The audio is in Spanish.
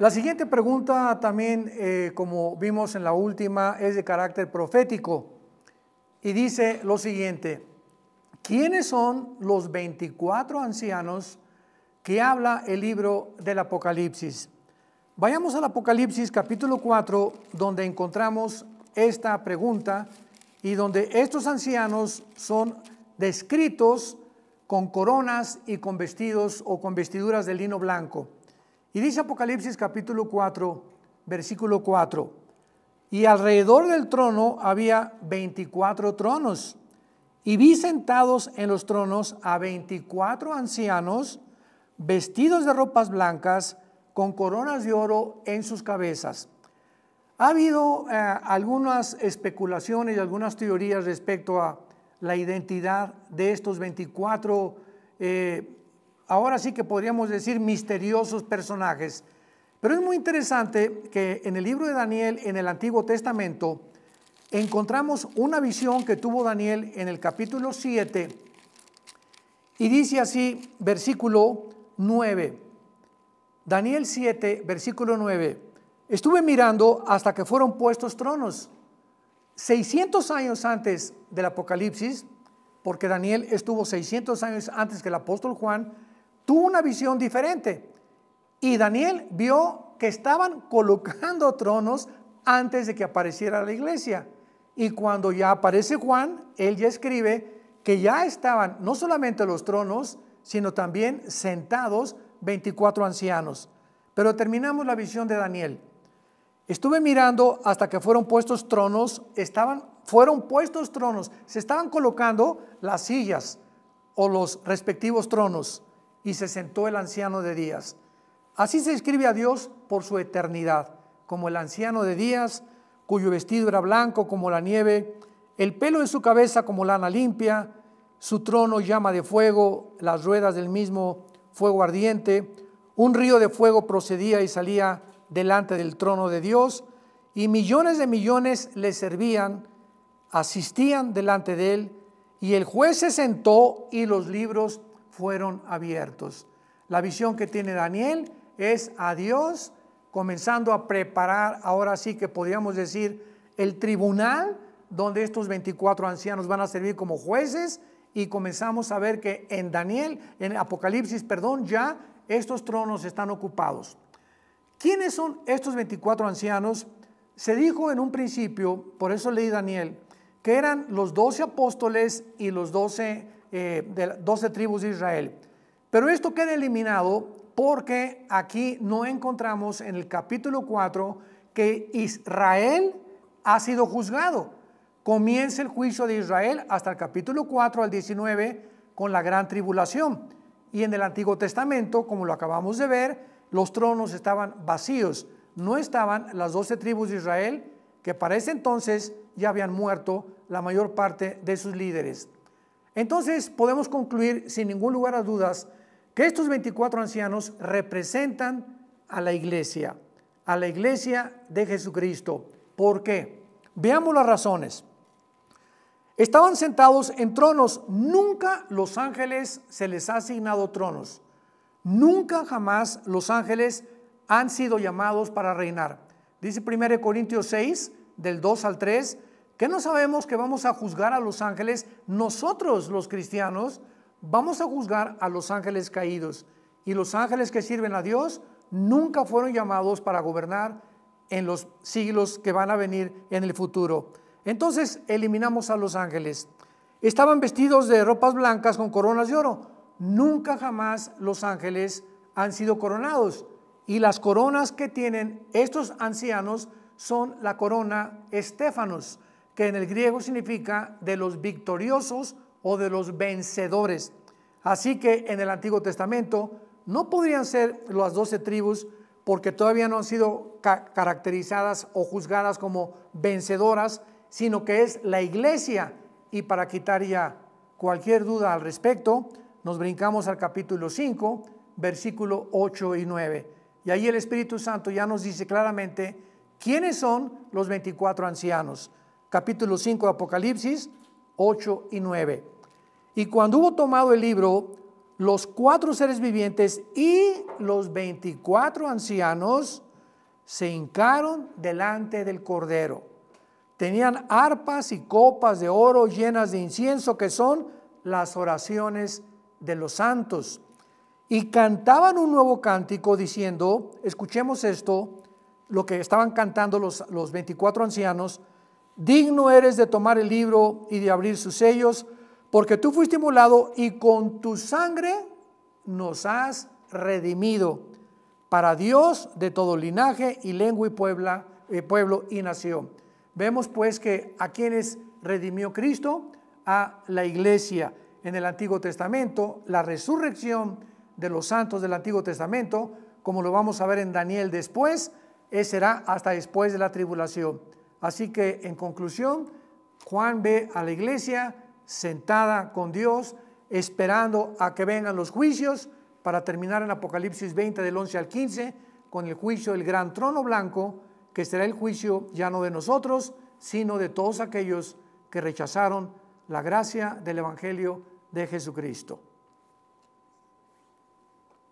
La siguiente pregunta también, eh, como vimos en la última, es de carácter profético y dice lo siguiente, ¿quiénes son los 24 ancianos que habla el libro del Apocalipsis? Vayamos al Apocalipsis capítulo 4, donde encontramos esta pregunta y donde estos ancianos son descritos con coronas y con vestidos o con vestiduras de lino blanco. Y dice Apocalipsis capítulo 4, versículo 4, y alrededor del trono había 24 tronos, y vi sentados en los tronos a 24 ancianos vestidos de ropas blancas, con coronas de oro en sus cabezas. Ha habido eh, algunas especulaciones y algunas teorías respecto a la identidad de estos 24 eh, ahora sí que podríamos decir misteriosos personajes. Pero es muy interesante que en el libro de Daniel, en el Antiguo Testamento, encontramos una visión que tuvo Daniel en el capítulo 7 y dice así, versículo 9. Daniel 7, versículo 9. Estuve mirando hasta que fueron puestos tronos. 600 años antes del Apocalipsis, porque Daniel estuvo 600 años antes que el apóstol Juan, tuvo una visión diferente. Y Daniel vio que estaban colocando tronos antes de que apareciera la iglesia. Y cuando ya aparece Juan, él ya escribe que ya estaban no solamente los tronos, sino también sentados 24 ancianos. Pero terminamos la visión de Daniel. Estuve mirando hasta que fueron puestos tronos, estaban, fueron puestos tronos, se estaban colocando las sillas o los respectivos tronos y se sentó el anciano de días. Así se escribe a Dios por su eternidad, como el anciano de días, cuyo vestido era blanco como la nieve, el pelo de su cabeza como lana limpia, su trono llama de fuego, las ruedas del mismo fuego ardiente, un río de fuego procedía y salía delante del trono de Dios, y millones de millones le servían, asistían delante de él, y el juez se sentó y los libros fueron abiertos. La visión que tiene Daniel es a Dios comenzando a preparar, ahora sí que podríamos decir, el tribunal donde estos 24 ancianos van a servir como jueces y comenzamos a ver que en Daniel, en Apocalipsis, perdón, ya estos tronos están ocupados. ¿Quiénes son estos 24 ancianos? Se dijo en un principio, por eso leí Daniel, que eran los 12 apóstoles y los 12 eh, de 12 tribus de Israel. Pero esto queda eliminado porque aquí no encontramos en el capítulo 4 que Israel ha sido juzgado. Comienza el juicio de Israel hasta el capítulo 4 al 19 con la gran tribulación. Y en el Antiguo Testamento, como lo acabamos de ver, los tronos estaban vacíos. No estaban las doce tribus de Israel, que para ese entonces ya habían muerto la mayor parte de sus líderes. Entonces podemos concluir sin ningún lugar a dudas que estos 24 ancianos representan a la iglesia, a la iglesia de Jesucristo. ¿Por qué? Veamos las razones. Estaban sentados en tronos. Nunca los ángeles se les ha asignado tronos. Nunca jamás los ángeles han sido llamados para reinar. Dice 1 Corintios 6, del 2 al 3, que no sabemos que vamos a juzgar a los ángeles, nosotros los cristianos vamos a juzgar a los ángeles caídos. Y los ángeles que sirven a Dios nunca fueron llamados para gobernar en los siglos que van a venir en el futuro. Entonces eliminamos a los ángeles. Estaban vestidos de ropas blancas con coronas de oro. Nunca jamás los ángeles han sido coronados. Y las coronas que tienen estos ancianos son la corona Estefanos que en el griego significa de los victoriosos o de los vencedores. Así que en el Antiguo Testamento no podrían ser las doce tribus porque todavía no han sido caracterizadas o juzgadas como vencedoras, sino que es la iglesia. Y para quitar ya cualquier duda al respecto, nos brincamos al capítulo 5, versículo 8 y 9. Y ahí el Espíritu Santo ya nos dice claramente quiénes son los 24 ancianos capítulo 5 de Apocalipsis 8 y 9. Y cuando hubo tomado el libro, los cuatro seres vivientes y los 24 ancianos se hincaron delante del Cordero. Tenían arpas y copas de oro llenas de incienso, que son las oraciones de los santos. Y cantaban un nuevo cántico diciendo, escuchemos esto, lo que estaban cantando los, los 24 ancianos, digno eres de tomar el libro y de abrir sus sellos, porque tú fuiste inmolado y con tu sangre nos has redimido para Dios de todo linaje y lengua y eh, pueblo y nación. Vemos pues que a quienes redimió Cristo, a la iglesia en el Antiguo Testamento, la resurrección de los santos del Antiguo Testamento, como lo vamos a ver en Daniel después, será hasta después de la tribulación. Así que en conclusión, Juan ve a la iglesia sentada con Dios, esperando a que vengan los juicios para terminar en Apocalipsis 20 del 11 al 15 con el juicio del gran trono blanco, que será el juicio ya no de nosotros, sino de todos aquellos que rechazaron la gracia del Evangelio de Jesucristo.